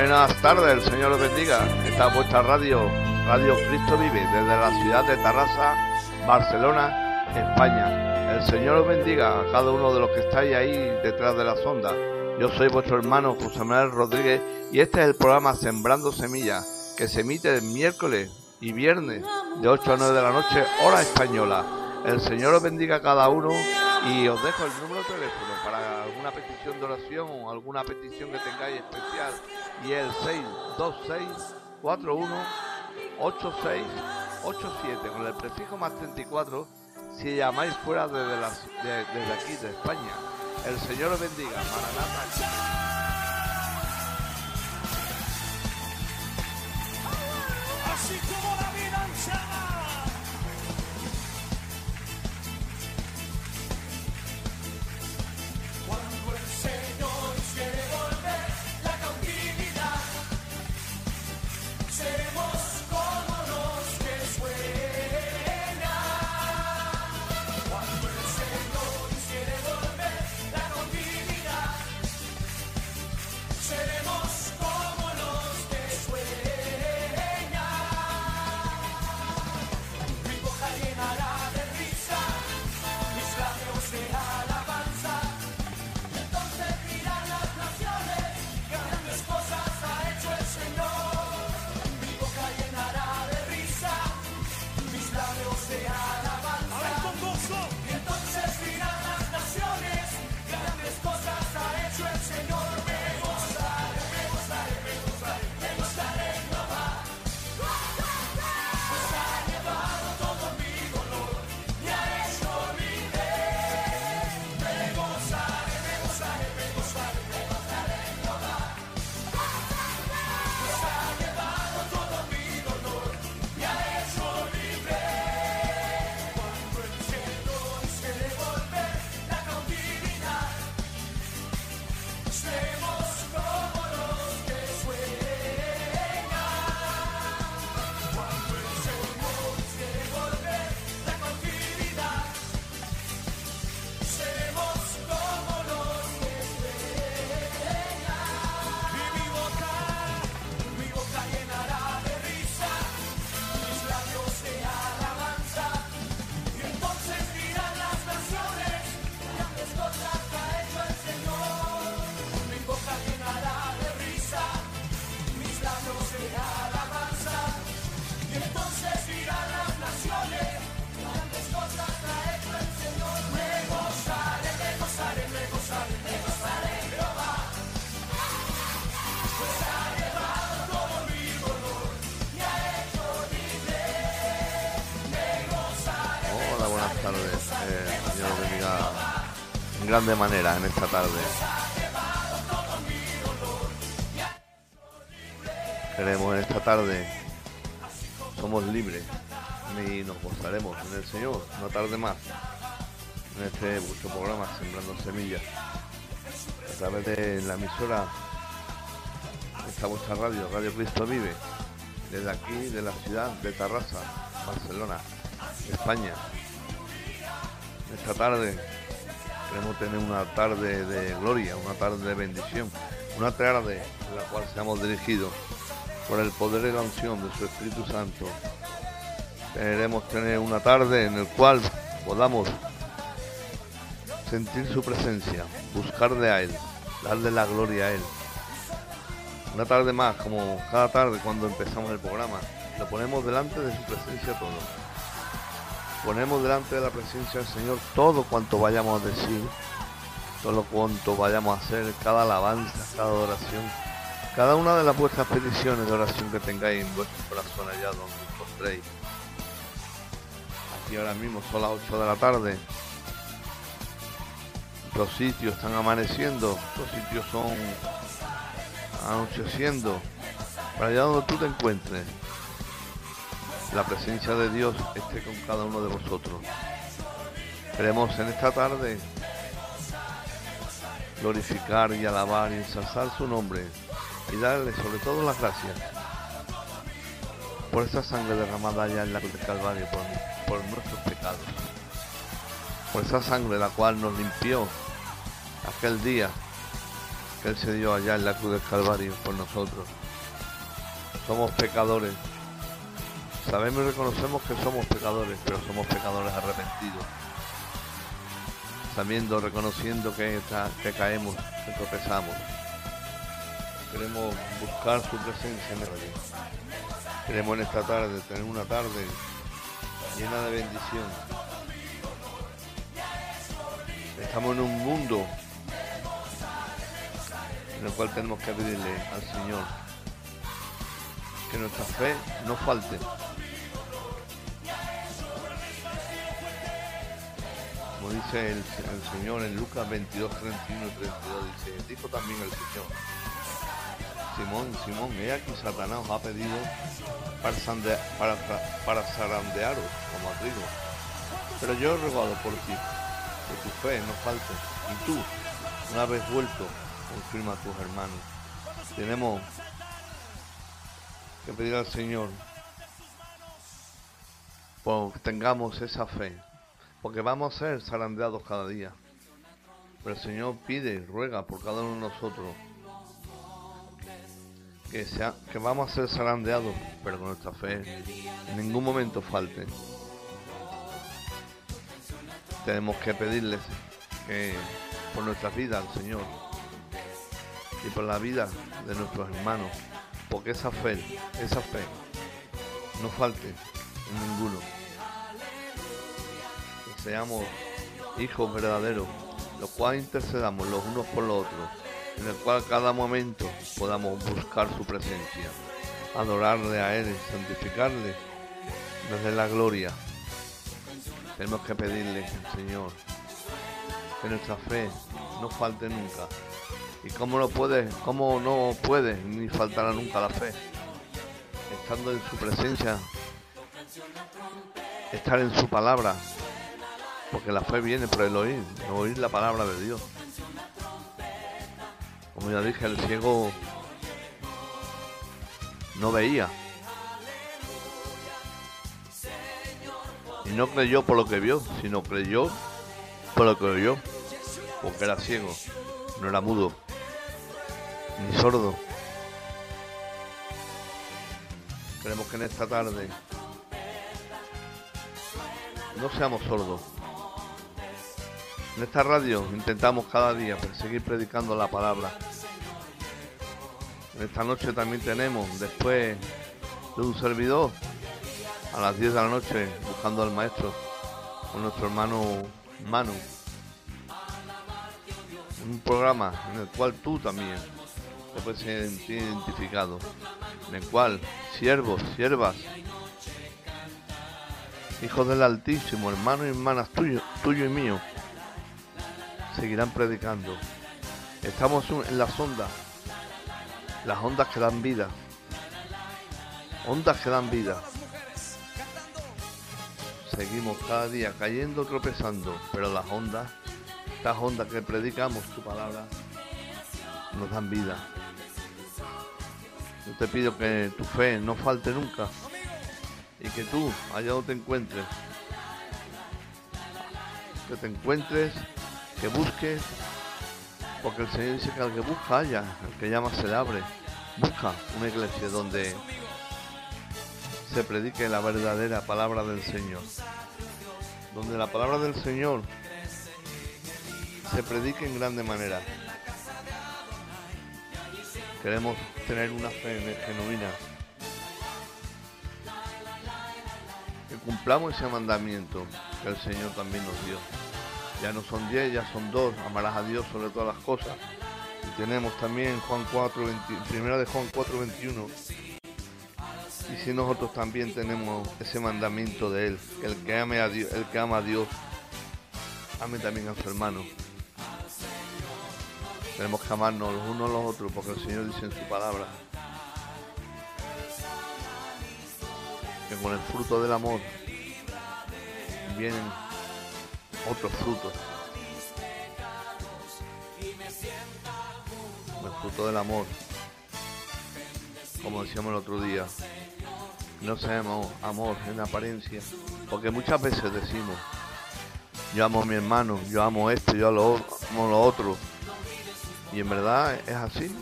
Buenas tardes, el Señor los bendiga. Esta es vuestra radio, Radio Cristo Vive, desde la ciudad de Tarrasa, Barcelona, España. El Señor os bendiga a cada uno de los que estáis ahí detrás de la sonda. Yo soy vuestro hermano José Manuel Rodríguez y este es el programa Sembrando Semillas, que se emite el miércoles y viernes de 8 a 9 de la noche, hora española. El Señor os bendiga a cada uno y os dejo el número de teléfono alguna petición de oración o alguna petición que tengáis especial y el 626 41 8687 con el prefijo más 34 si llamáis fuera desde, desde aquí de España. El Señor os bendiga. Maranata. Así como la vida. Grande manera en esta tarde. Queremos en esta tarde, somos libres y nos gozaremos en el Señor una tarde más en este vuestro programa Sembrando Semillas a través de la emisora esta vuestra radio, Radio Cristo Vive, desde aquí de la ciudad de Tarrasa, Barcelona, España. Esta tarde queremos tener una tarde de gloria, una tarde de bendición, una tarde en la cual seamos dirigidos por el poder y la unción de su Espíritu Santo. Queremos tener una tarde en la cual podamos sentir su presencia, buscarle a Él, darle la gloria a Él. Una tarde más, como cada tarde cuando empezamos el programa, lo ponemos delante de su presencia todo. Ponemos delante de la presencia del Señor todo cuanto vayamos a decir, todo cuanto vayamos a hacer, cada alabanza, cada oración, cada una de las vuestras peticiones de oración que tengáis en vuestro corazón allá donde os. Aquí ahora mismo son las 8 de la tarde. Los sitios están amaneciendo, los sitios son anocheciendo. Para allá donde tú te encuentres, la presencia de Dios esté con cada uno de vosotros. Queremos en esta tarde glorificar y alabar y ensalzar su nombre y darle sobre todo las gracias por esa sangre derramada allá en la cruz del Calvario por, por nuestros pecados. Por esa sangre la cual nos limpió aquel día que Él se dio allá en la cruz del Calvario por nosotros. Somos pecadores. Sabemos y reconocemos que somos pecadores, pero somos pecadores arrepentidos. Sabiendo, reconociendo que, está- que caemos, que tropezamos. Queremos buscar su presencia en el. Queremos en esta tarde tener una tarde llena de bendición. Estamos en un mundo en el cual tenemos que pedirle al Señor que nuestra fe no falte. Como dice el, Señor en Lucas 22, 31 y 32, dice, dijo también el Señor, Simón, Simón, he aquí Satanás ha pedido para, para, para zarandearos como a trigo. Pero yo he rogado por ti, que tu fe no falte. Y tú, una vez vuelto, confirma a tus hermanos. Tenemos que pedir al Señor por que tengamos esa fe, porque vamos a ser zarandeados cada día. Pero el Señor pide y ruega por cada uno de nosotros que, sea, que vamos a ser zarandeados, pero con nuestra fe en ningún momento falte. Tenemos que pedirles que por nuestras vidas al Señor y por la vida de nuestros hermanos, porque esa fe, esa fe no falte en ninguno. Que seamos hijos verdaderos, los cuales intercedamos los unos por los otros, en el cual cada momento podamos buscar su presencia, adorarle a Él, santificarle desde la gloria. Tenemos que pedirle, Señor, que nuestra fe no falte nunca. ¿Y cómo no puede, cómo no puede ni faltará nunca la fe? Estando en su presencia, estar en su palabra, porque la fe viene por el oír, el oír la palabra de Dios. Como ya dije, el ciego no veía. Y no creyó por lo que vio, sino creyó por lo que oyó, porque era ciego, no era mudo, ni sordo. Queremos que en esta tarde no seamos sordos. En esta radio intentamos cada día seguir predicando la palabra. En esta noche también tenemos, después de un servidor, a las 10 de la noche, buscando al maestro, con nuestro hermano Manu. Un programa en el cual tú también puedes sentir identificado. En el cual siervos, siervas, hijos del Altísimo, hermanos y hermanas tuyo, tuyo y mío, seguirán predicando. Estamos en las ondas, las ondas que dan vida, ondas que dan vida. Seguimos cada día cayendo, tropezando, pero las ondas, estas ondas que predicamos tu palabra, nos dan vida. Yo te pido que tu fe no falte nunca y que tú, allá donde te encuentres, que te encuentres, que busques, porque el Señor dice que al que busca haya, el que llama se le abre. Busca una iglesia donde se predique la verdadera palabra del Señor. Donde la palabra del Señor se predique en grande manera. Queremos tener una fe genuina. Que cumplamos ese mandamiento que el Señor también nos dio. Ya no son diez, ya son dos. Amarás a Dios sobre todas las cosas. Y tenemos también Juan 4, 20 primera de Juan 4, 21. Y si nosotros también tenemos ese mandamiento de Él, que el que ame a Dios, el que ama a Dios, ame también a su hermano. Tenemos que amarnos los unos a los otros, porque el Señor dice en su palabra que con el fruto del amor vienen otros frutos. Con el fruto del amor, como decíamos el otro día, no seamos amor en apariencia, porque muchas veces decimos, yo amo a mi hermano, yo amo esto, yo amo lo otro, Y en verdad es así,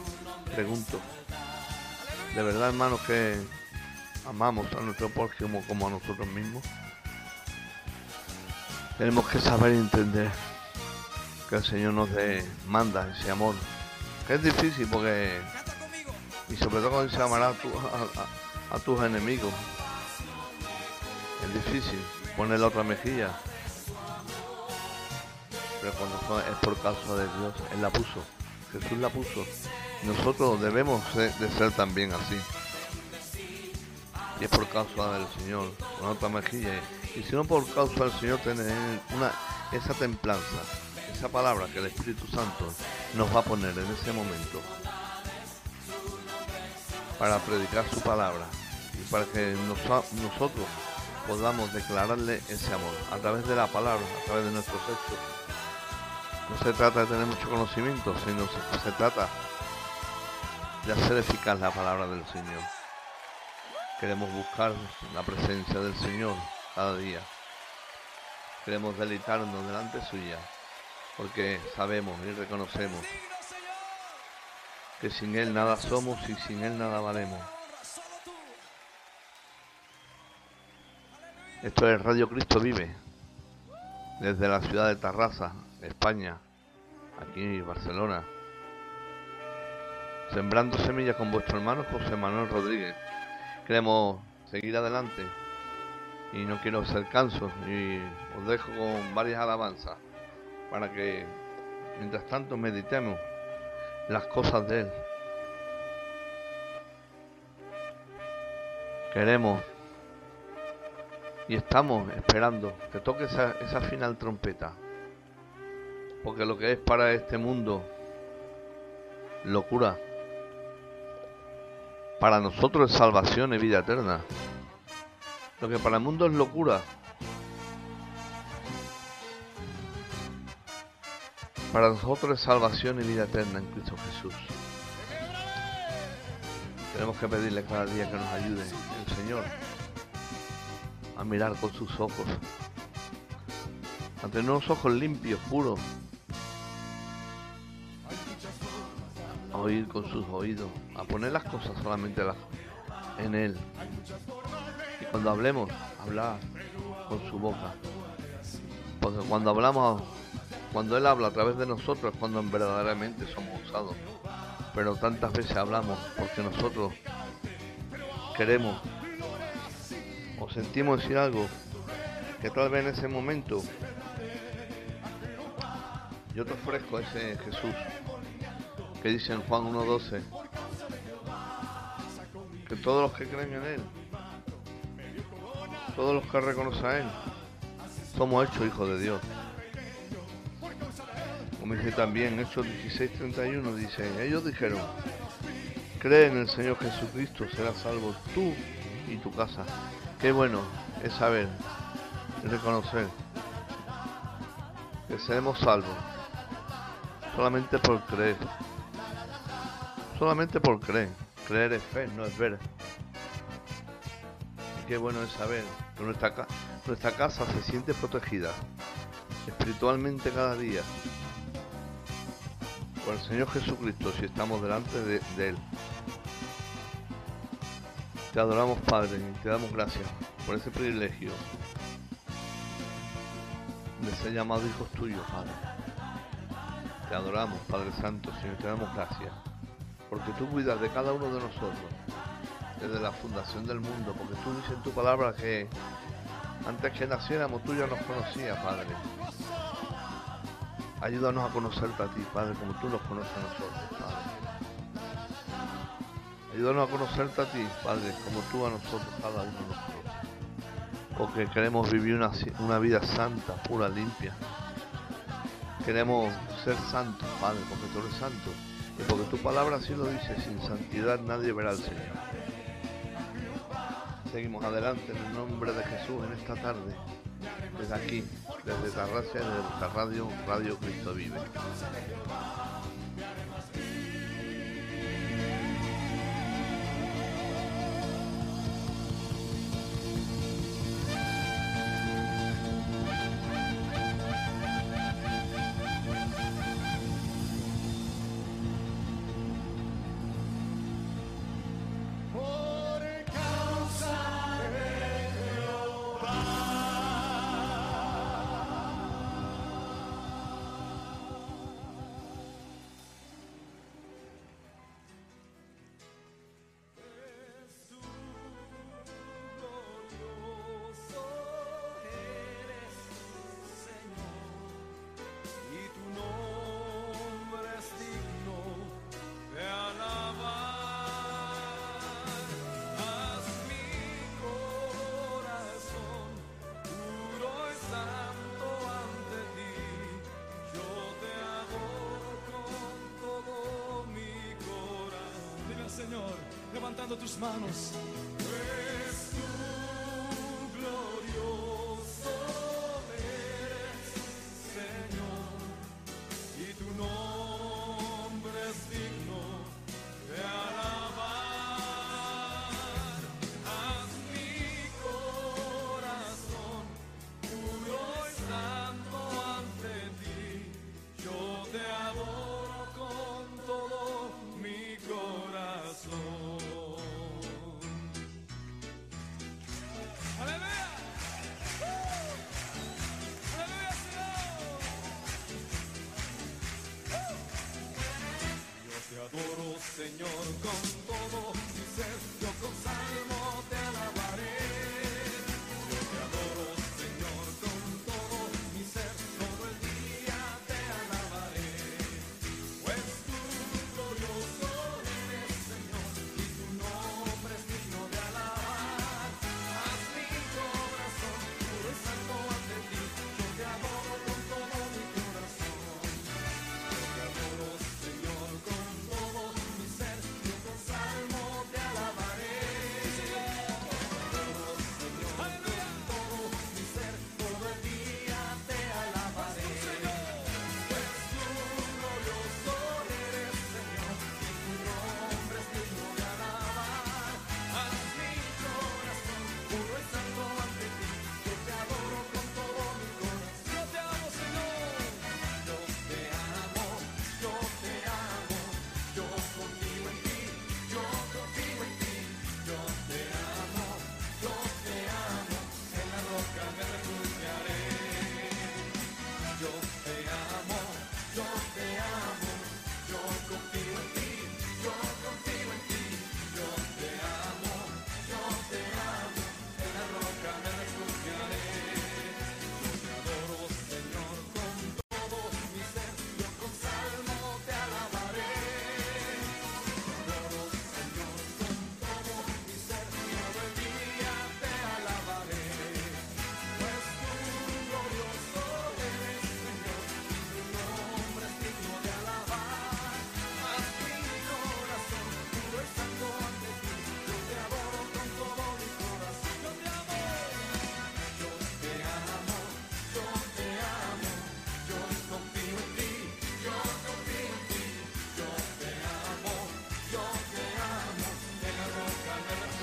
pregunto. De verdad, hermanos, que amamos a nuestro prójimo como a nosotros mismos. Tenemos que saber entender que el Señor nos manda ese amor. Que es difícil porque, y sobre todo cuando se amará a, a- tus enemigos, es difícil poner la otra mejilla. Pero cuando es por causa de Dios, Él la puso. Jesús la puso. Nosotros debemos ser- de ser también así. Y es por causa del Señor, con otra mejilla. Y si no por causa del Señor, tener una, esa templanza, esa palabra que el Espíritu Santo nos va a poner en ese momento para predicar su palabra y para que nosotros podamos declararle ese amor a través de la palabra, a través de nuestros hechos. No se trata de tener mucho conocimiento, sino se, se trata de hacer eficaz la palabra del Señor. Queremos buscar la presencia del Señor cada día. Queremos deleitarnos delante suya, porque sabemos y reconocemos que sin Él nada somos y sin Él nada valemos. Esto es Radio Cristo Vive, desde la ciudad de Tarrasa, España, aquí en Barcelona. Sembrando semillas con vuestro hermano José Manuel Rodríguez. Queremos seguir adelante y no quiero ser canso y os dejo con varias alabanzas para que mientras tanto meditemos las cosas de Él. Queremos y estamos esperando que toque esa, esa final trompeta. Porque lo que es para este mundo locura, para nosotros es salvación y vida eterna. Lo que para el mundo es locura, para nosotros es salvación y vida eterna en Cristo Jesús. Tenemos que pedirle cada día que nos ayude el Señor a mirar con sus ojos, a tener unos ojos limpios, puros, oír con sus oídos, a poner las cosas solamente en Él. Y cuando hablemos, hablar con su boca. Cuando hablamos, cuando Él habla a través de nosotros es cuando verdaderamente somos usados. Pero tantas veces hablamos porque nosotros queremos o sentimos decir algo que tal vez en ese momento yo te ofrezco ese Jesús que dice en Juan 1.12 que todos los que creen en Él, todos los que reconocen a Él, somos hechos hijos de Dios. Como dice también Hechos 16.31, dice, ellos dijeron, cree en el Señor Jesucristo, serás salvo tú y tu casa. Qué bueno es saber y reconocer que seremos salvos solamente por creer. Solamente por creer. Creer es fe, no es ver. Qué bueno es saber que nuestra, ca- nuestra casa se siente protegida espiritualmente cada día por el Señor Jesucristo si estamos delante de, Él. Te adoramos Padre y te damos gracias por ese privilegio de ser llamados hijos tuyos, Padre. Te adoramos, Padre Santo, Señor, te damos gracias. Porque tú cuidas de cada uno de nosotros, desde la fundación del mundo, porque tú dices en tu palabra que antes que naciéramos tú ya nos conocías, Padre. Ayúdanos a conocerte a ti, Padre, como tú nos conoces a nosotros, Padre. Ayúdanos a conocerte a ti, Padre, como tú a nosotros, cada uno de nosotros. Porque queremos vivir una, una vida santa, pura, limpia. Queremos ser santos, Padre, porque tú eres santo. Tu palabra así lo dice, sin santidad nadie verá al Señor. Seguimos adelante en el nombre de Jesús en esta tarde. Desde aquí, desde Tarracia, desde nuestra radio, Radio Cristo Vive. Levantando tus manos.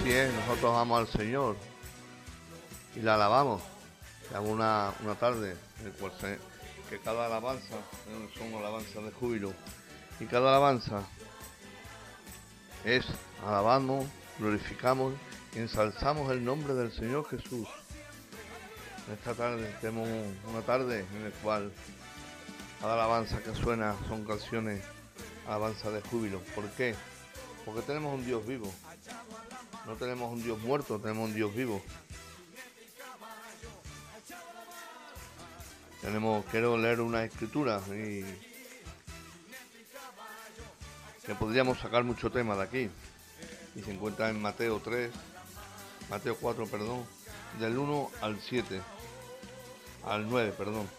Así nosotros amamos al Señor y la alabamos. Estamos una, una tarde en el cual que cada alabanza eh, son alabanzas de júbilo y cada alabanza es alabamos, glorificamos y ensalzamos el nombre del Señor Jesús. Esta tarde tenemos una tarde en la cual cada alabanza que suena son canciones, alabanza de júbilo. ¿Por qué? Porque tenemos un Dios vivo. No tenemos un Dios muerto, tenemos un Dios vivo. Tenemos, quiero leer una escritura y que podríamos sacar mucho tema de aquí. Y se encuentra en Mateo 3, Mateo 4, perdón, del 1 al 7, al 9, perdón.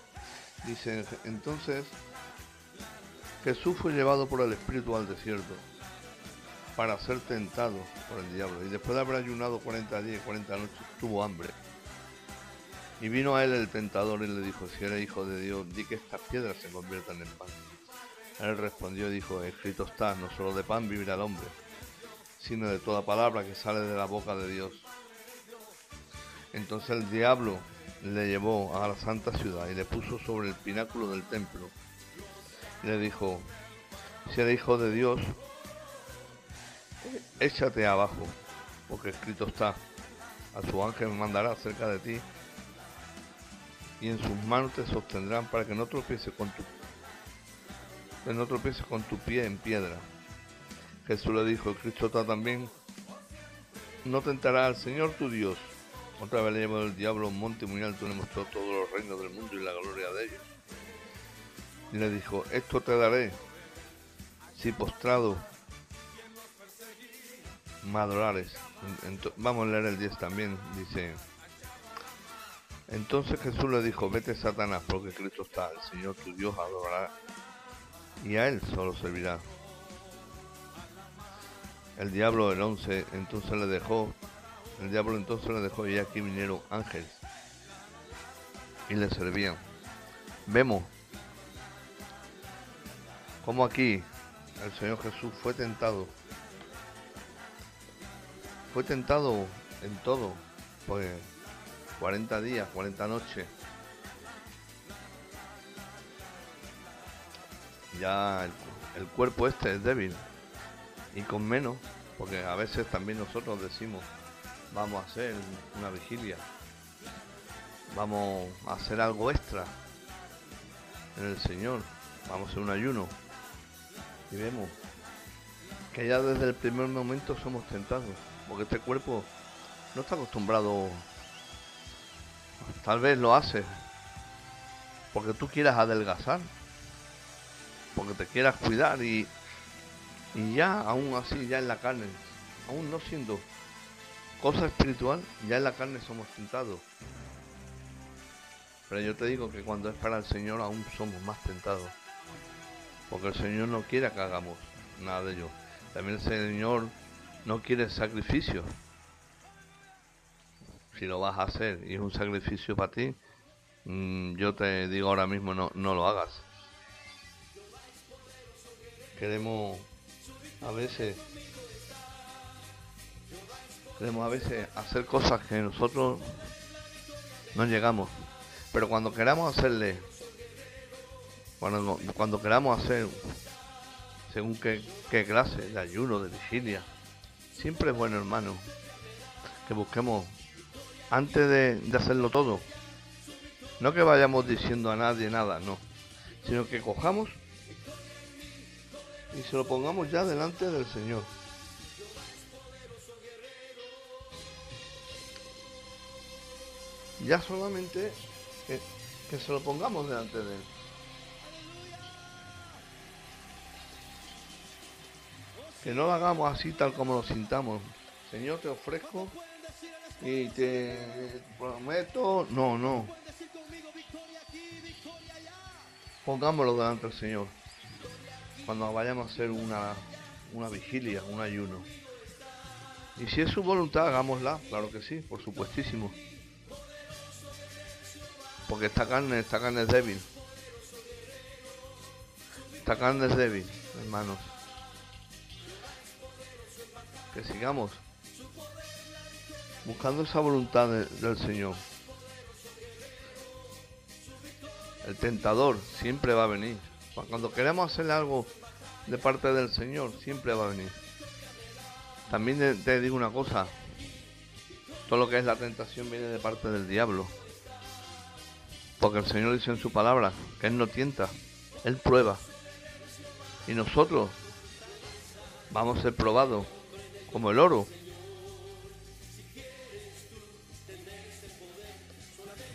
Dice, entonces Jesús fue llevado por el Espíritu al desierto para ser tentado por el diablo. Y después de haber ayunado 40 días y 40 noches, tuvo hambre. Y vino a él el tentador y le dijo, si eres hijo de Dios, di que estas piedras se conviertan en pan. Él respondió y dijo, escrito está, no solo de pan vivirá el hombre, sino de toda palabra que sale de la boca de Dios. Entonces el diablo le llevó a la santa ciudad y le puso sobre el pináculo del templo. Y le dijo, si eres hijo de Dios, échate abajo, porque escrito está, a su ángel mandará cerca de ti, y en sus manos te sostendrán para que no tropieces con tu no tropieces con tu pie en piedra. Jesús le dijo, Cristo está también, no tentará al Señor tu Dios. Otra vez le llevó el diablo a un monte muy alto y le mostró todos los reinos del mundo y la gloria de ellos. Y le dijo, esto te daré si postrado ento- vamos a leer el 10 también, dice. Entonces Jesús le dijo, vete Satanás, porque Cristo está, el Señor tu Dios adorará y a Él solo servirá. el diablo el 11 entonces le dejó, el diablo entonces le dejó y aquí vinieron ángeles y le servían. Vemos como aquí el Señor Jesús fue tentado. Fue tentado en todo, pues 40 días, 40 noches. Ya el, cuerpo este es débil y con menos, porque a veces también nosotros decimos, vamos a hacer una vigilia, vamos a hacer algo extra en el Señor, vamos a hacer un ayuno. Y vemos que ya desde el primer momento somos tentados, porque este cuerpo no está acostumbrado, tal vez lo hace, porque tú quieras adelgazar, porque te quieras cuidar y, y ya, aún así, ya en la carne, aún no siendo cosa espiritual, ya en la carne somos tentados. Pero yo te digo que cuando es para el Señor aún somos más tentados. Porque el Señor no quiere que hagamos nada de ello. También el Señor no quiere sacrificio. Si lo vas a hacer y es un sacrificio para ti, mm, yo te digo ahora mismo no, no lo hagas. Queremos a veces queremos a veces hacer cosas que nosotros no llegamos. Pero cuando queramos hacerle, cuando, cuando queramos hacer, según qué, qué clase de ayuno, de vigilia, siempre es bueno, hermano, que busquemos, antes de, de hacerlo todo, no que vayamos diciendo a nadie nada, no, sino que cojamos y se lo pongamos ya delante del Señor. Ya solamente que, que se lo pongamos delante de Él. Que no lo hagamos así tal como lo sintamos. Señor, te ofrezco y te prometo. No, no. Pongámoslo delante del Señor. Cuando vayamos a hacer una, una vigilia, un ayuno. Y si es su voluntad, hagámosla. Claro que sí, por supuestísimo. Porque esta carne, esta carne es débil. Esta carne es débil, hermanos. Que sigamos buscando esa voluntad de- del Señor. El tentador siempre va a venir. Cuando queremos hacer algo de parte del Señor, siempre va a venir. También te digo una cosa. Todo lo que es la tentación viene de parte del diablo. Porque el Señor dice en su palabra que Él no tienta, Él prueba. Y nosotros vamos a ser probados como el oro.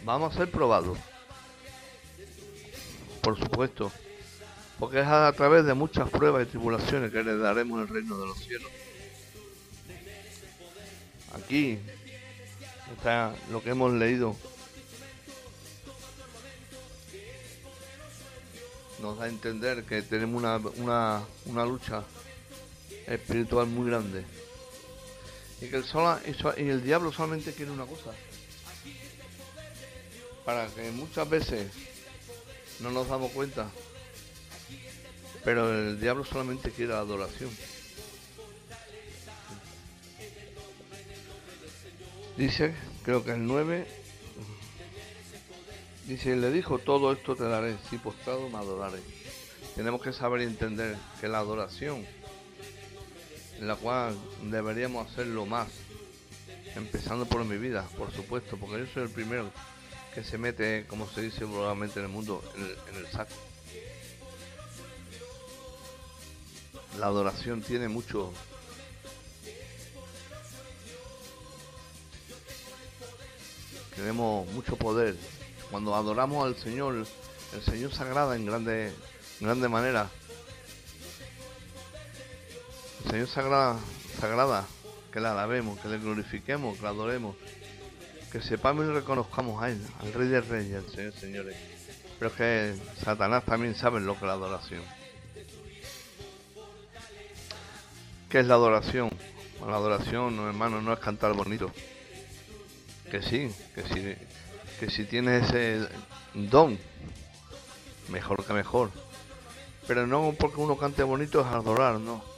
Vamos a ser probados. Por supuesto. Porque es a través de muchas pruebas y tribulaciones que heredaremos el reino de los cielos. Aquí está lo que hemos leído nos da a entender que tenemos una, una, una lucha espiritual muy grande. Y que el, sola, y el diablo solamente quiere una cosa. Para que muchas veces no nos damos cuenta. Pero el diablo solamente quiere adoración. Dice, creo que el 9, Dice, le dijo, todo esto te daré, si postrado me adoraré. Tenemos que saber y entender que la adoración, la cual deberíamos hacerlo más, empezando por mi vida, por supuesto, porque yo soy el primero que se mete, como se dice vulgarmente en el mundo, en el, saco. La adoración tiene mucho... Tenemos mucho poder. Cuando adoramos al Señor, el Señor se agrada en grande, en grande manera. Señor se agrada, se agrada que le alabemos, que le glorifiquemos, que le adoremos. Que sepamos y reconozcamos a Él, al Rey de Reyes, al Señor Señores. Pero que Satanás también sabe lo que es la adoración. ¿Qué es la adoración? La adoración, hermano, no es cantar bonito. Que sí, que sí, que si tienes ese don, mejor que mejor. Pero no porque uno cante bonito es adorar, no.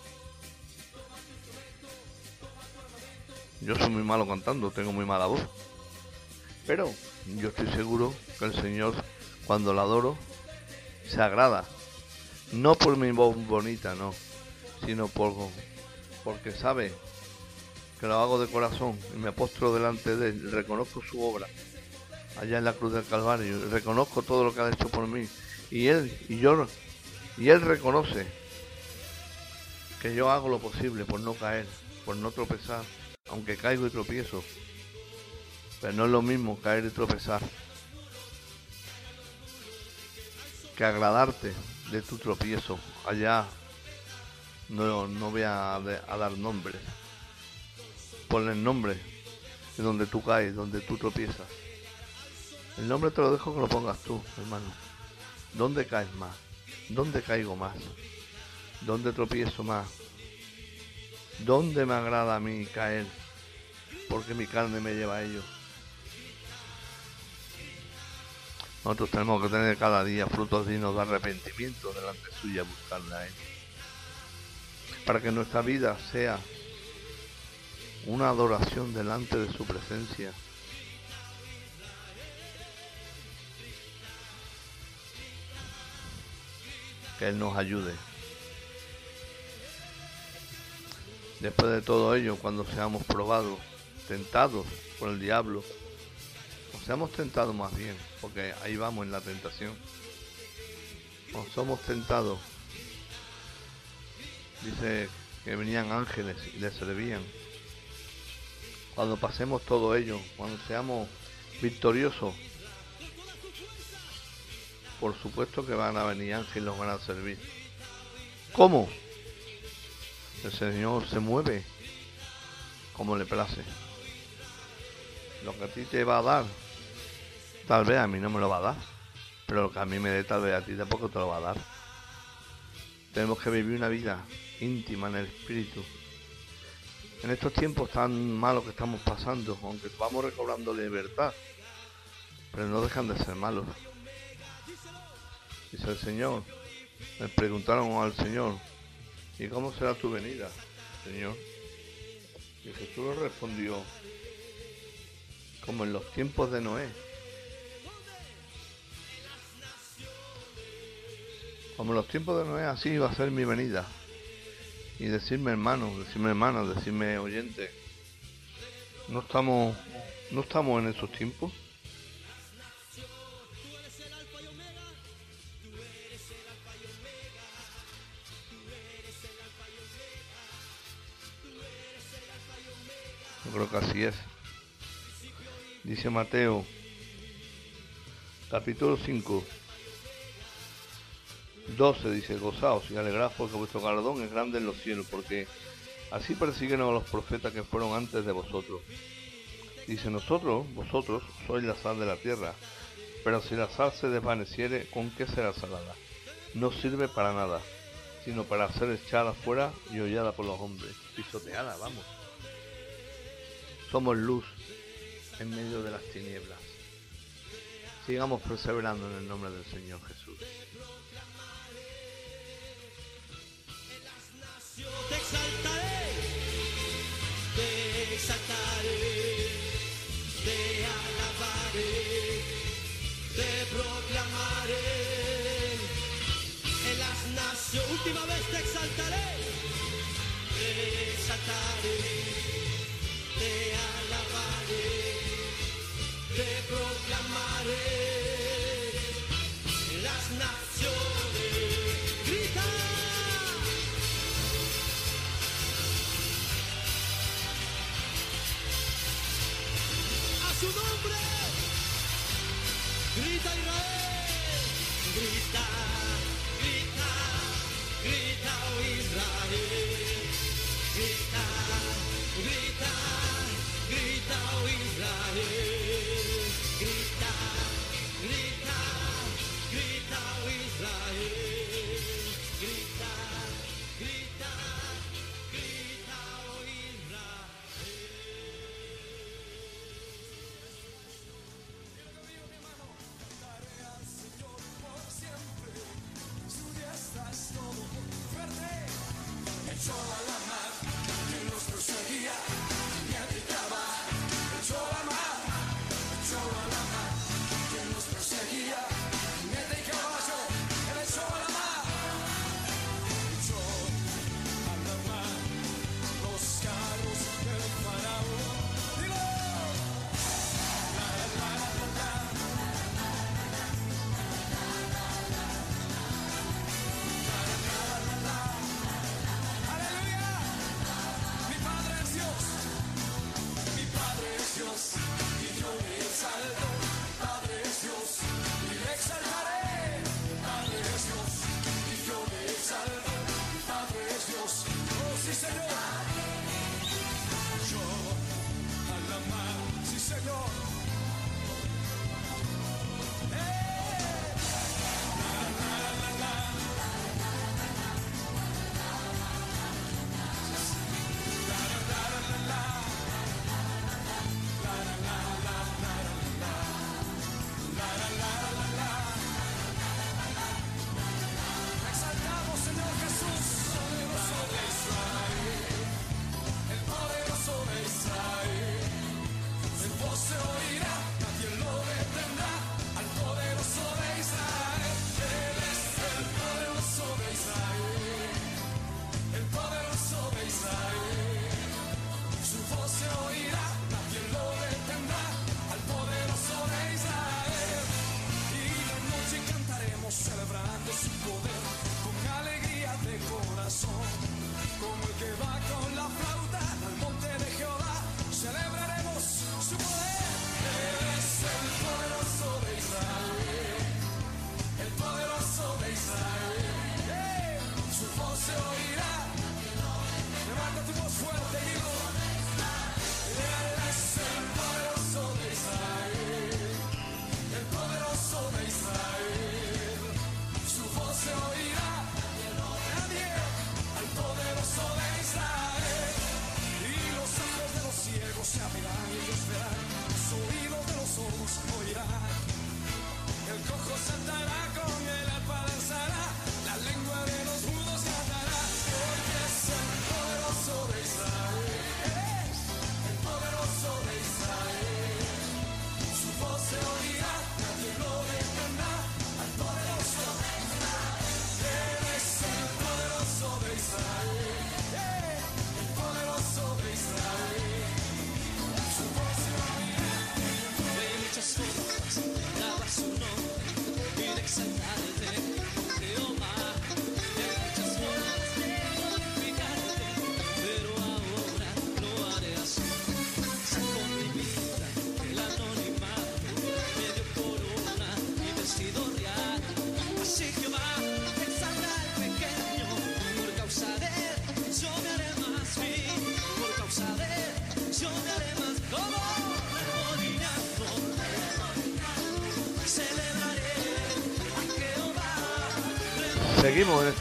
Yo soy muy malo cantando, tengo muy mala voz. Pero yo estoy seguro que el Señor, cuando la adoro, se agrada. No por mi voz bonita, no, sino por, porque sabe que lo hago de corazón y me postro delante de él, reconozco su obra allá en la cruz del Calvario, reconozco todo lo que ha hecho por mí y él y yo y él reconoce que yo hago lo posible por no caer, por no tropezar, aunque caigo y tropiezo. Pero no es lo mismo caer y tropezar que agradarte de tu tropiezo. Allá no, no voy a, dar nombres. Ponle el nombre de donde tú caes, donde tú tropiezas. El nombre te lo dejo que lo pongas tú, hermano. ¿Dónde caes más? ¿Dónde caigo más? ¿Dónde tropiezo más? ¿Dónde me agrada a mí caer? Porque mi carne me lleva a ello. Nosotros tenemos que tener cada día frutos dignos de arrepentimiento delante suya, buscarle a Él. Para que nuestra vida sea una adoración delante de su presencia. Que Él nos ayude. Después de todo ello, cuando seamos probados, tentados por el diablo, o seamos tentados más bien, porque ahí vamos en la tentación, o somos tentados, dice que venían ángeles y le servían. Cuando pasemos todo ello, cuando seamos victoriosos, por supuesto que van a venir ángeles y nos van a servir. ¿Cómo? El Señor se mueve como le place. Lo que a ti te va a dar, tal vez a mí no me lo va a dar. Pero lo que a mí me dé, tal vez a ti tampoco te lo va a dar. Tenemos que vivir una vida íntima en el espíritu. En estos tiempos tan malos que estamos pasando, aunque vamos recobrando libertad, pero no dejan de ser malos. Dice el Señor. Le preguntaron al Señor, ¿y cómo será tu venida, Señor? Y Jesús respondió, como en los tiempos de Noé. Como en los tiempos de Noé, así va a ser mi venida. Y decirme hermano, decirme hermano, decirme oyente, no estamos, no estamos en esos tiempos. Creo que así es. Dice Mateo, capítulo 5, 12, dice, gozaos y alegraos porque vuestro galardón es grande en los cielos, porque así persiguen a los profetas que fueron antes de vosotros. Dice, nosotros, vosotros, sois la sal de la tierra, pero si la sal se desvaneciere, ¿con qué será salada? No sirve para nada, sino para ser echada fuera y hollada por los hombres, pisoteada, vamos. Somos luz en medio de las tinieblas. Sigamos perseverando en el nombre del Señor Jesús. Te exaltaré, te exaltaré, te alabaré, te proclamaré. En las naciones, última vez te exaltaré, te exaltaré,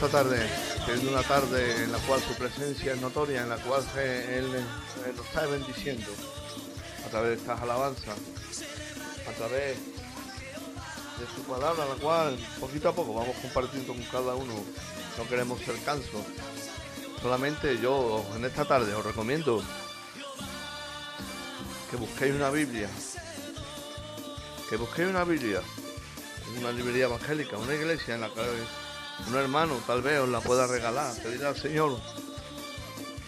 esta tarde, que es una tarde en la cual su presencia es notoria, en la cual eh, Él eh, nos está bendiciendo a través de estas alabanzas, a través de su palabra, la cual poquito a poco vamos compartiendo con cada uno. No queremos ser cansos. Solamente yo en esta tarde os recomiendo que busquéis una Biblia, que busquéis una Biblia, una librería evangélica, una iglesia en la que un hermano tal vez os la pueda regalar, pedirle al Señor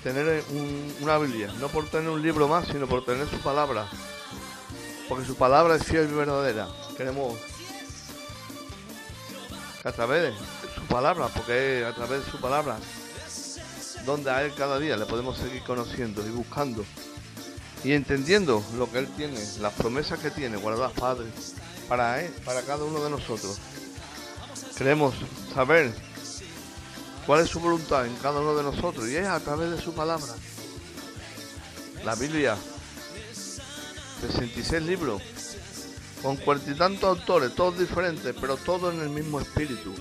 tener un- una Biblia, no por tener un libro más, sino por tener su palabra, porque su palabra es fiel y verdadera. Queremos que a través de su palabra, porque a través de su palabra, donde a Él cada día le podemos seguir conociendo y buscando y entendiendo lo que Él tiene, las promesas que tiene guardadas Padre para Él, para cada uno de nosotros. Queremos saber cuál es su voluntad en cada uno de nosotros y es a través de su palabra. La Biblia, 66 libros, con cuarenta autores, todos diferentes, pero todos en el mismo espíritu,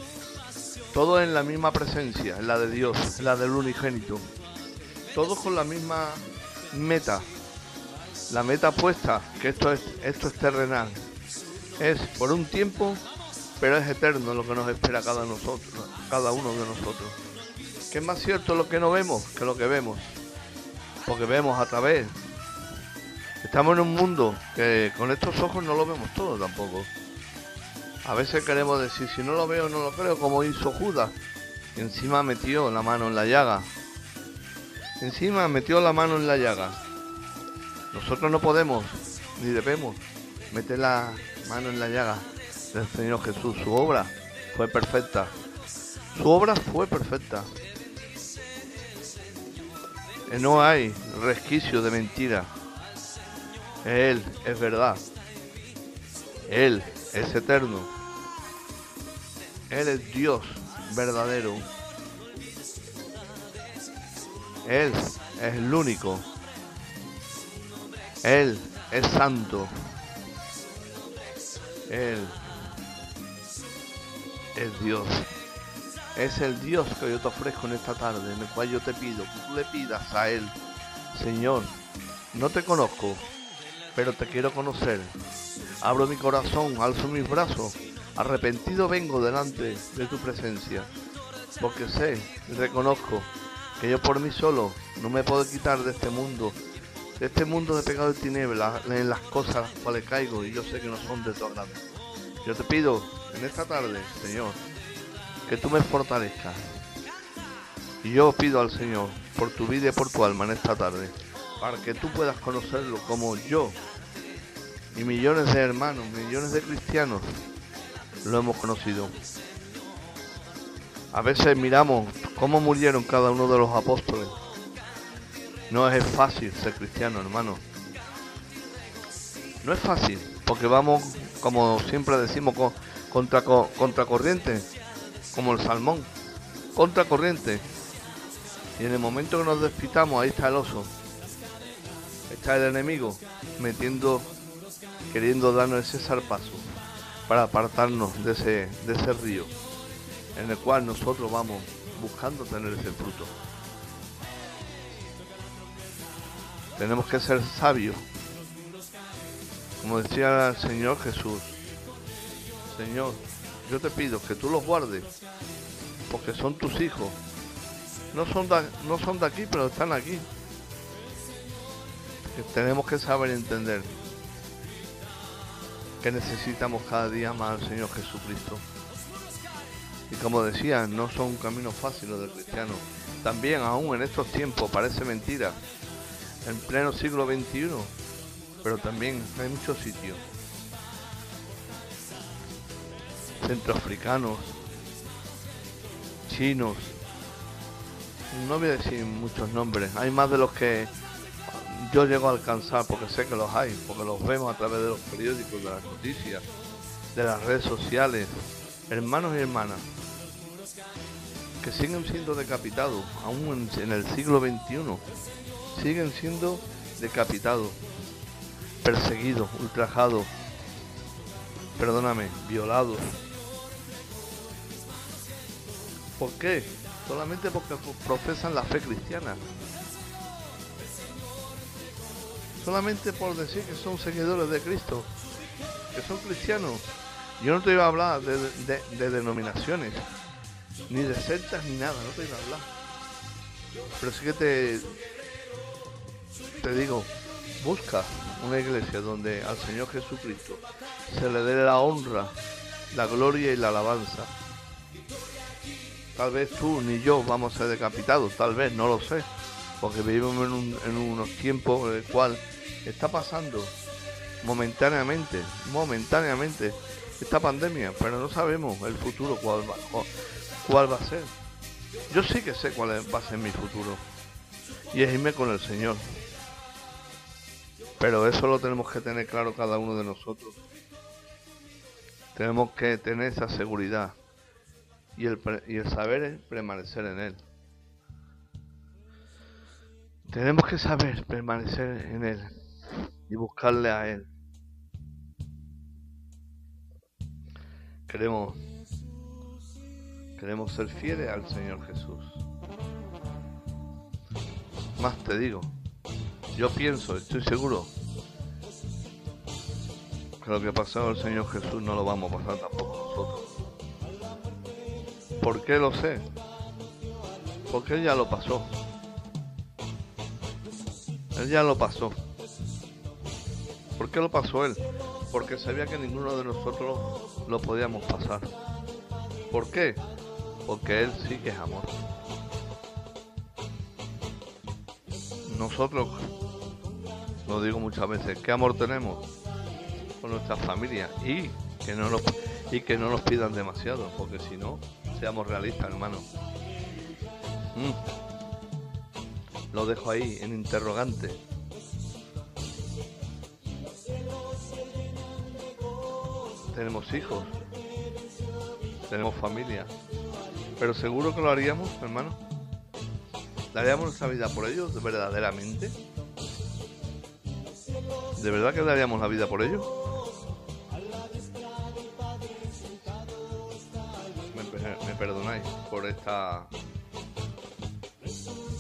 todos en la misma presencia, en la de Dios, en la del unigénito, todos con la misma meta, la meta puesta, que esto es, esto es terrenal, es por un tiempo, pero es eterno lo que nos espera cada nosotros, cada uno de nosotros. Que es más cierto lo que no vemos que lo que vemos, porque vemos a través. Estamos en un mundo que con estos ojos no lo vemos todo tampoco. A veces queremos decir, si no lo veo, no lo creo, como hizo Judas, y encima metió la mano en la llaga. Encima metió la mano en la llaga. Nosotros no podemos, ni debemos, meter la mano en la llaga del Señor Jesús. Su obra fue perfecta. Su obra fue perfecta. Eh, No hay resquicio de mentira. Él es verdad. Él es eterno. Él es Dios verdadero. Él es el único. Él es santo. Él es Dios. Es el Dios que yo te ofrezco en esta tarde, en el cual yo te pido que tú le pidas a Él, Señor, no te conozco, pero te quiero conocer. Abro mi corazón, alzo mis brazos, arrepentido vengo delante de tu presencia, porque sé y reconozco que yo por mí solo no me puedo quitar de este mundo, de este mundo de pecado y tinieblas, en las cosas las cuales caigo y yo sé que no son de tu agrado. Yo te pido en esta tarde, Señor, que tú me fortalezcas. Y yo pido al Señor por tu vida y por tu alma en esta tarde, para que tú puedas conocerlo como yo y millones de hermanos, millones de cristianos lo hemos conocido. A veces miramos cómo murieron cada uno de los apóstoles. No es fácil ser cristiano, hermano. No es fácil, porque vamos, como siempre decimos, co- contra, co- contracorriente, como el salmón. contracorriente. Y en el momento que nos despitamos, ahí está el oso. Está el enemigo metiendo, queriendo darnos ese zarpazo para apartarnos de ese, de ese río en el cual nosotros vamos buscando tener ese fruto. Tenemos que ser sabios. Como decía el Señor Jesús, Señor, yo te pido que tú los guardes, porque son tus hijos. No son de, no son de aquí, pero están aquí. Tenemos que saber entender que necesitamos cada día más al Señor Jesucristo. Y como decía, no son caminos fáciles del cristiano. También aún en estos tiempos parece mentira, en pleno siglo XXI, pero también hay muchos sitios centroafricanos, chinos, no voy a decir muchos nombres, hay más de los que yo llego a alcanzar porque sé que los hay, porque los vemos a través de los periódicos, de las noticias, de las redes sociales, hermanos y hermanas, que siguen siendo decapitados, aún en, en el siglo XXI, siguen siendo decapitados, perseguidos, ultrajados, perdóname, violados. ¿Por qué? Solamente porque profesan la fe cristiana. Solamente por decir que son seguidores de Cristo, que son cristianos. Yo no te iba a hablar de, de- de denominaciones, ni de sectas, ni nada, no te iba a hablar. Pero sí que te, te digo, busca una iglesia donde al Señor Jesucristo se le dé la honra, la gloria y la alabanza. Tal vez tú ni yo vamos a ser decapitados, tal vez, no lo sé, porque vivimos en, un- unos tiempos en el cual está pasando momentáneamente, momentáneamente esta pandemia, pero no sabemos el futuro cuál va, cu- cuál va a ser. Yo sí que sé cuál va a ser mi futuro y es irme con el Señor. Pero eso lo tenemos que tener claro cada uno de nosotros. Tenemos que tener esa seguridad y el, y el saber permanecer en Él. Tenemos que saber permanecer en Él y buscarle a Él. Queremos, queremos ser fieles al Señor Jesús. Más te digo, yo pienso, estoy seguro, que lo que pasó al Señor Jesús no lo vamos a pasar tampoco nosotros. ¿Por qué lo sé? Porque Él ya lo pasó. Él ya lo pasó. ¿Por qué lo pasó Él? Porque sabía que ninguno de nosotros lo podíamos pasar. ¿Por qué? Porque Él sí que es amor. Nosotros, lo digo muchas veces, ¿qué amor tenemos? con nuestras familias y que no nos y que no nos pidan demasiado, porque si no, seamos realistas, hermano. Mm. Lo dejo ahí en interrogante. Tenemos hijos, tenemos familia, pero seguro que lo haríamos, hermano. ¿Daríamos nuestra vida por ellos verdaderamente? ¿De verdad que daríamos la vida por ellos?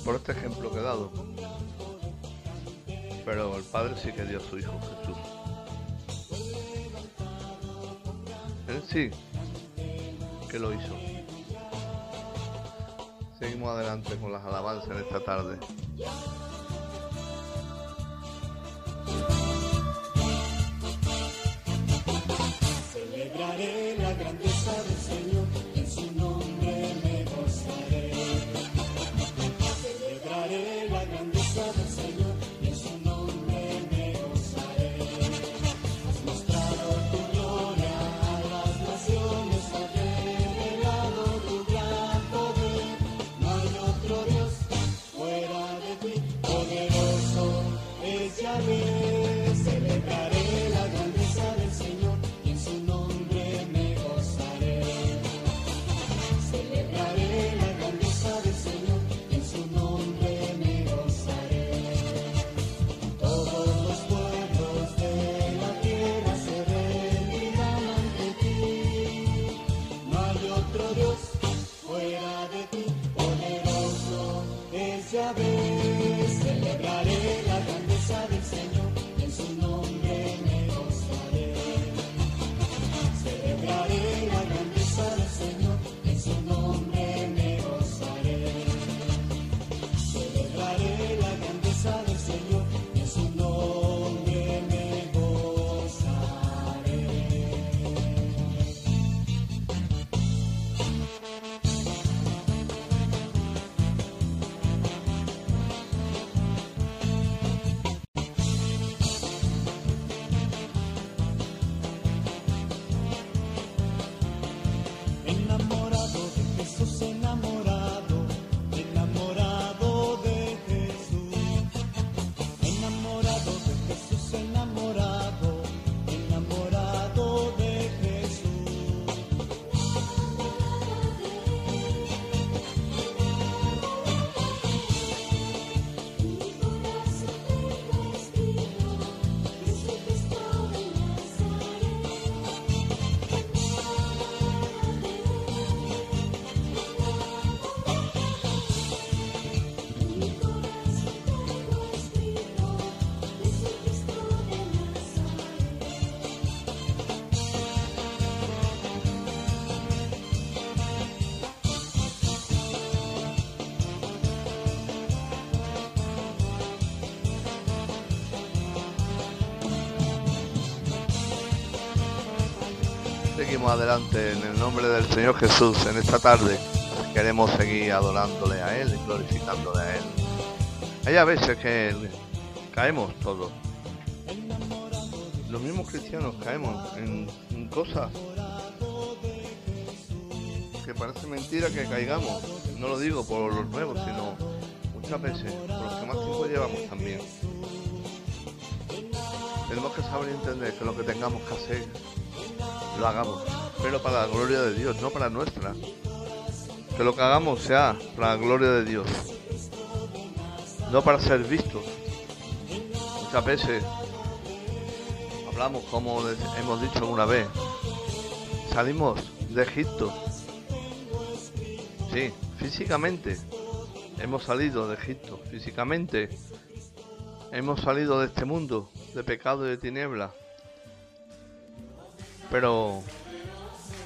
Por este ejemplo que he dado. Pero el Padre sí que dio a su Hijo Jesús. Él sí que lo hizo. Seguimos adelante con las alabanzas en esta tarde. Seguimos adelante en el nombre del Señor Jesús en esta tarde. Queremos seguir adorándole a Él y glorificándole a Él. Hay a veces que caemos todos. Los mismos cristianos caemos en, en cosas que parece mentira que caigamos. No lo digo por los nuevos, sino muchas veces por los que más tiempo llevamos también. Tenemos que saber entender que lo que tengamos que hacer lo hagamos, pero para la gloria de Dios, no para nuestra. Que lo que hagamos sea para la gloria de Dios, no para ser vistos. Muchas veces hablamos, como hemos dicho alguna vez, salimos de Egipto. Sí, físicamente hemos salido de Egipto, físicamente hemos salido de este mundo de pecado y de tinieblas. Pero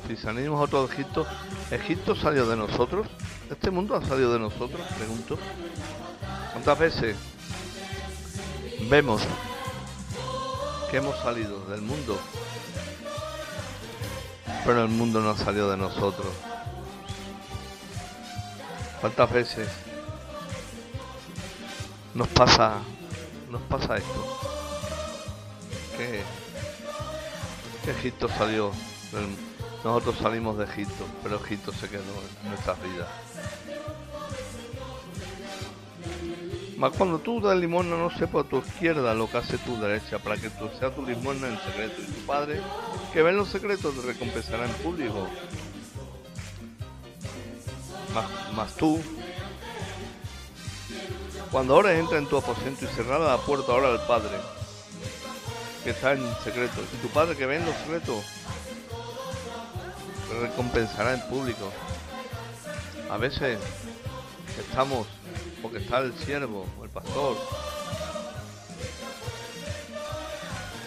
si salimos a otro Egipto, ¿Egipto salió de nosotros? ¿Este mundo ha salido de nosotros? Pregunto. ¿Cuántas veces vemos que hemos salido del mundo? Pero el mundo no ha salido de nosotros. ¿Cuántas veces nos pasa nos pasa esto? Que Egipto salió, nosotros salimos de Egipto, pero Egipto se quedó en nuestras vidas. Mas cuando tú das limosna, no sepa a tu izquierda lo que hace tu derecha, para que tú sea tu limosna en secreto, y tu Padre, que ve en los secretos, te recompensará en público. Mas, mas tú, cuando ores, entra en tu aposento y cerrada la puerta ahora al Padre, que está en secreto. Y tu Padre que ve en los secretos, recompensará en público. A veces estamos, porque está el siervo, o el pastor,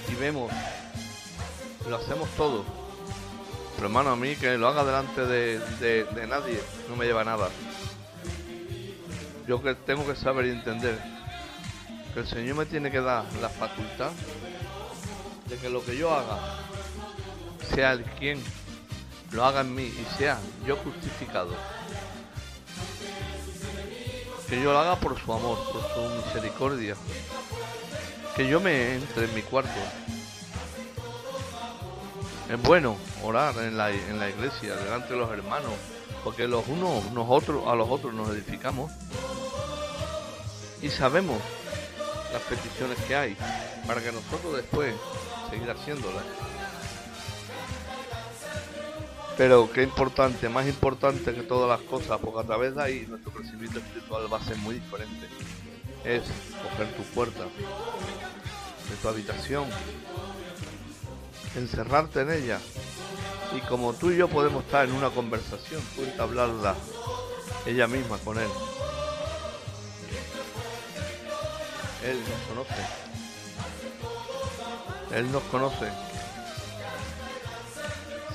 y vemos, lo hacemos todo. Pero hermano, a mí que lo haga delante de, de- nadie no me lleva nada. Yo que tengo que saber y entender que el Señor me tiene que dar la facultad de que lo que yo haga sea el quien lo haga en mí y sea yo justificado. Que yo lo haga por su amor, por su misericordia. Que yo me entre en mi cuarto. Es bueno orar en la, en la iglesia, delante de los hermanos, porque los unos nosotros a los otros nos edificamos y sabemos las peticiones que hay para que nosotros después seguir haciéndolas. Pero qué importante, más importante que todas las cosas, porque a través de ahí nuestro crecimiento espiritual va a ser muy diferente. Es coger tu puerta de tu habitación, encerrarte en ella y como tú y yo podemos estar en una conversación, tú entablarla ella misma con él. Él nos conoce. Él nos conoce.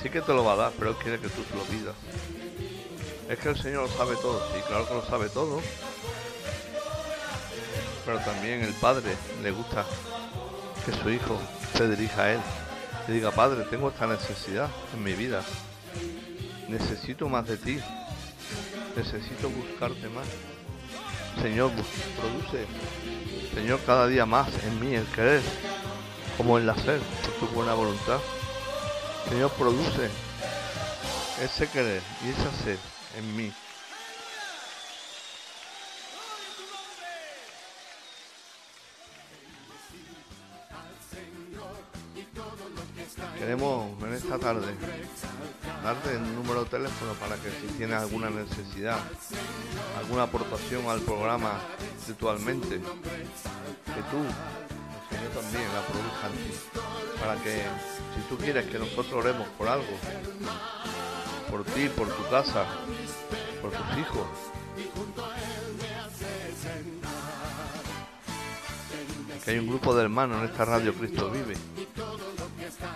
Sí que te lo va a dar, pero Él quiere que tú lo pidas. Es que el Señor lo sabe todo, sí, claro que lo sabe todo. Pero también el Padre le gusta que su hijo se dirija a Él. Y diga, Padre, tengo esta necesidad en mi vida. Necesito más de ti. Necesito buscarte más. Señor, produce, Señor, cada día más en mí el querer, como el hacer, por tu buena voluntad. Señor, produce ese querer y ese hacer en mí. Queremos en esta tarde darte el número de teléfono para que si tienes alguna necesidad, alguna aportación al programa virtualmente, que tú, Señor también la produzca en ti, para que si tú quieres que nosotros oremos por algo, por ti, por tu casa, por tus hijos, que hay un grupo de hermanos en esta radio Cristo Vive,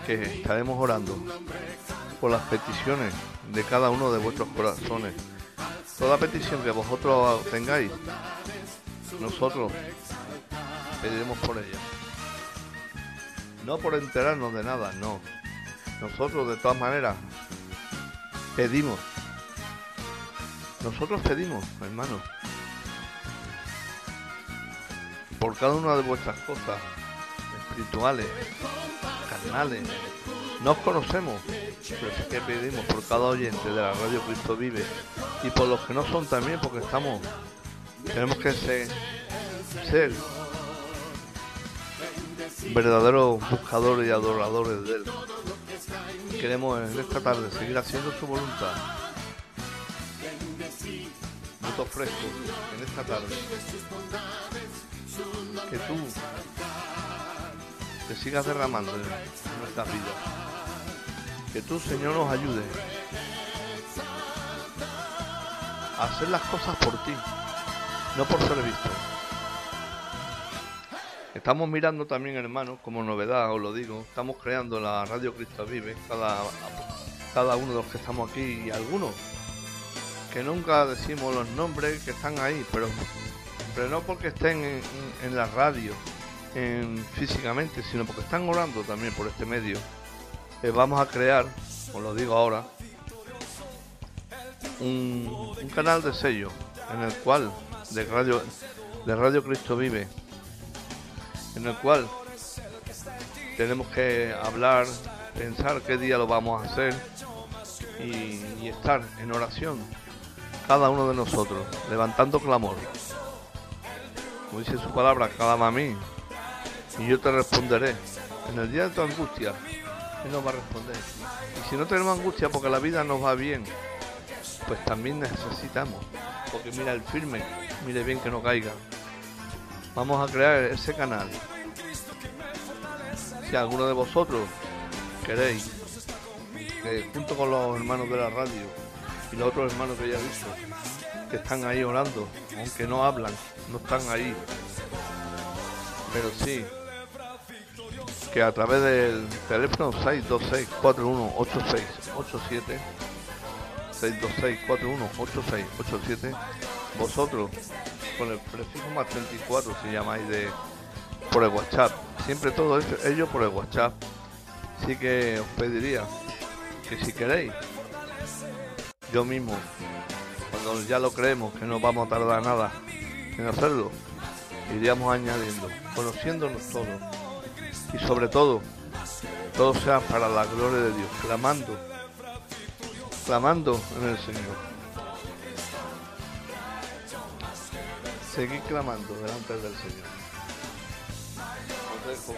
que estaremos orando por las peticiones de cada uno de vuestros corazones. Toda petición que vosotros tengáis, nosotros pediremos por ella. No por enterarnos de nada, no. Nosotros de todas maneras pedimos. Nosotros pedimos, hermano. Por cada una de vuestras cosas espirituales, carnales. No os conocemos, pero sí que pedimos por cada oyente de la radio Cristo Vive y por los que no son también, porque estamos, tenemos que ser, ser verdaderos buscadores y adoradores de Él. Queremos en esta tarde seguir haciendo su voluntad. Yo te ofrezco en esta tarde que tú te sigas derramando en nuestras vidas. Que tú, Señor, nos ayudes a hacer las cosas por ti, no por ser visto. Estamos mirando también, hermanos, como novedad, os lo digo, estamos creando la Radio Cristo Vive, cada, cada uno de los que estamos aquí y algunos que nunca decimos los nombres que están ahí, pero, pero no porque estén en, en la radio en- físicamente, sino porque están orando también por este medio. Vamos a crear, os lo digo ahora, un, un canal de sello en el cual de radio de Radio Cristo Vive, en el cual tenemos que hablar, pensar qué día lo vamos a hacer y, estar en oración cada uno de nosotros, levantando clamor. Como dice su palabra, clama a mí y yo te responderé. En el día de tu angustia, Él nos va a responder. Y si no tenemos angustia porque la vida nos va bien, pues también necesitamos. Porque mira el firme, mire bien que no caiga. Vamos a crear ese canal. Si alguno de vosotros queréis, que junto con los hermanos de la radio y los otros hermanos que ya he visto, que están ahí orando, aunque no hablan, no están ahí, pero sí que a través del teléfono 626-4186-87 626-4186-87 vosotros con el prefijo más 34 si llamáis de por el WhatsApp. Siempre todo ello por el WhatsApp. Así que os pediría que si queréis yo mismo cuando ya lo creemos que no vamos a tardar nada en hacerlo iríamos añadiendo conociéndonos todos. Y sobre todo, todo sea para la gloria de Dios, clamando, clamando en el Señor. Seguir clamando delante del Señor. Con.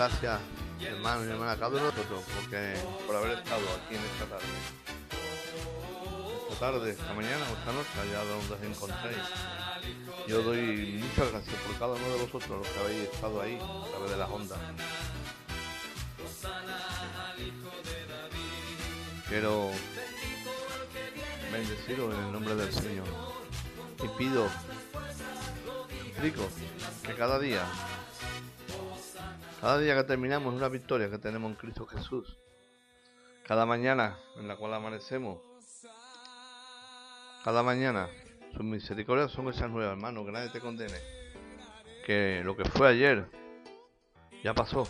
Gracias, hermano y hermana, cada uno de nosotros, por haber estado aquí en esta tarde. Esta tarde, esta mañana esta noche, allá donde os encontréis. Yo doy muchas gracias por cada uno de vosotros, los que habéis estado ahí, a través de las ondas. Quiero bendeciros en el nombre del Señor. Y pido, suplico, que cada día cada día que terminamos una victoria que tenemos en Cristo Jesús. Cada mañana en la cual amanecemos. Cada mañana sus misericordias son esas nuevas, hermano, que nadie te condene. Que lo que fue ayer ya pasó.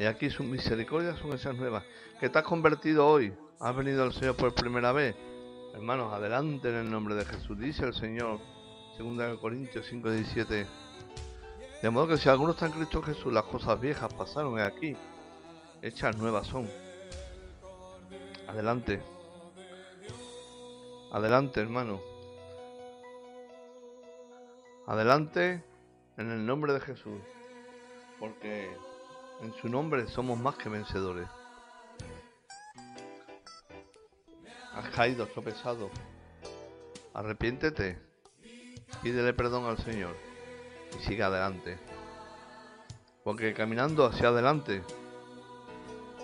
Y aquí sus misericordias son esas nuevas. Que te has convertido hoy. Has venido al Señor por primera vez. Hermanos, adelante en el nombre de Jesús. Dice el Señor, 2 Corintios 5, 17. De modo que si alguno está en Cristo Jesús, las cosas viejas pasaron aquí, hechas nuevas son. Adelante. Adelante, hermano. Adelante en el nombre de Jesús. Porque en su nombre somos más que vencedores. Has caído, has tropezado. Arrepiéntete. Pídele perdón al Señor y sigue adelante. Porque caminando hacia adelante,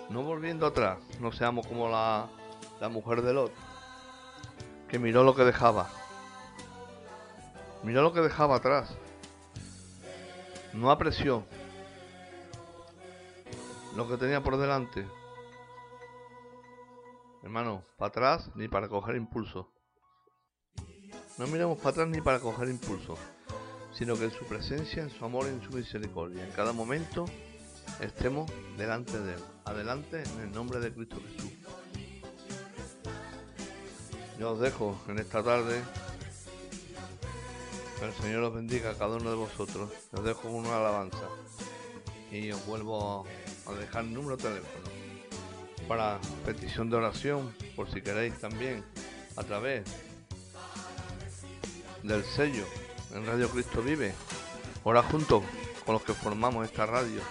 no volviendo atrás, no seamos como la, la mujer de Lot, que miró lo que dejaba. Miró lo que dejaba atrás. No apreció lo que tenía por delante. Hermano, para atrás ni para coger impulso. No miremos para atrás ni para coger impulso sino que en su presencia, en su amor y en su misericordia, en cada momento estemos delante de Él. Adelante en el nombre de Cristo Jesús. Yo os dejo en esta tarde. Que el Señor os bendiga a cada uno de vosotros. Os dejo una alabanza. Y os vuelvo a dejar el número de teléfono. Para petición de oración, por si queréis también, a través del sello en Radio Cristo Vive. Ahora junto con los que formamos esta radio.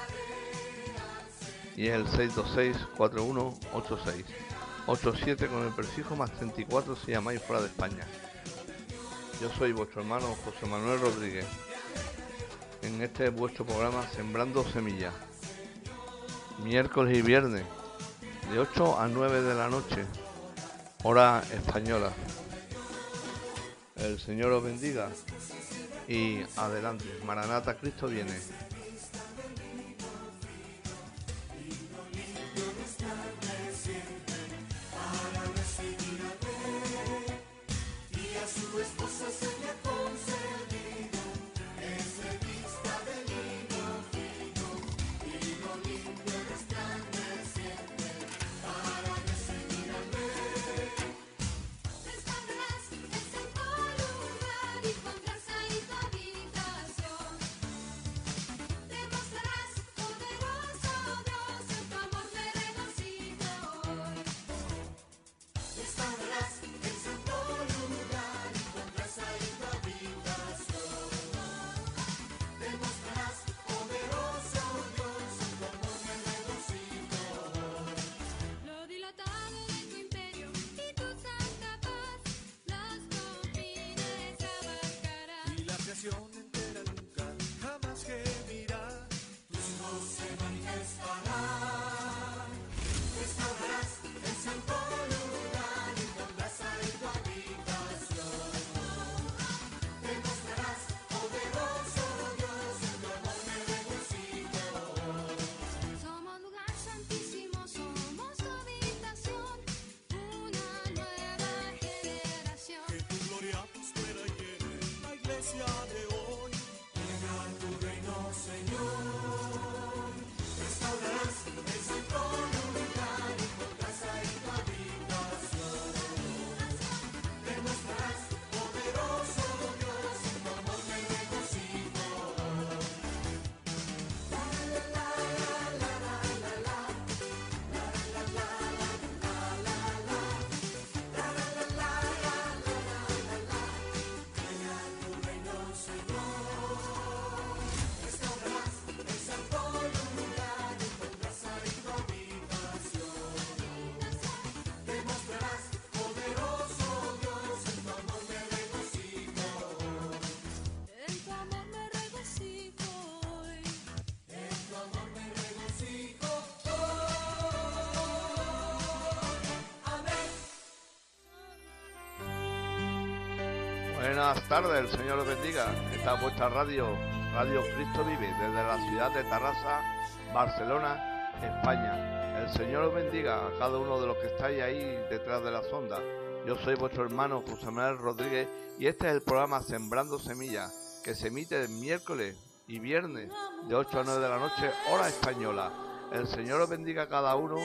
Y es el 626-4186. 87 con el prefijo más 34 si llamáis fuera de España. Yo soy vuestro hermano José Manuel Rodríguez. en este vuestro programa Sembrando Semillas. Miércoles y viernes, de 8 a 9 de la noche, hora española. El Señor os bendiga y adelante. Maranata, Cristo viene. Buenas tardes, el Señor os bendiga. Esta es vuestra radio, Radio Cristo Vive, desde la ciudad de Tarrasa, Barcelona, España. El Señor os bendiga a cada uno de los que estáis ahí detrás de la sonda. Yo soy vuestro hermano José Manuel Rodríguez y este es el programa Sembrando Semillas, que se emite el miércoles y viernes de 8 a 9 de la noche, hora española. El Señor os bendiga a cada uno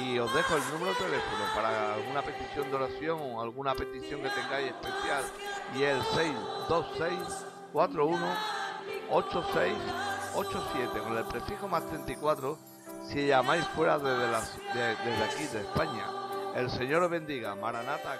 y os dejo el número de teléfono para alguna petición de oración o alguna petición que tengáis especial y el 626 41 8687 con el prefijo más 34 si llamáis fuera desde, de- desde aquí de España. El Señor os bendiga. Maranata.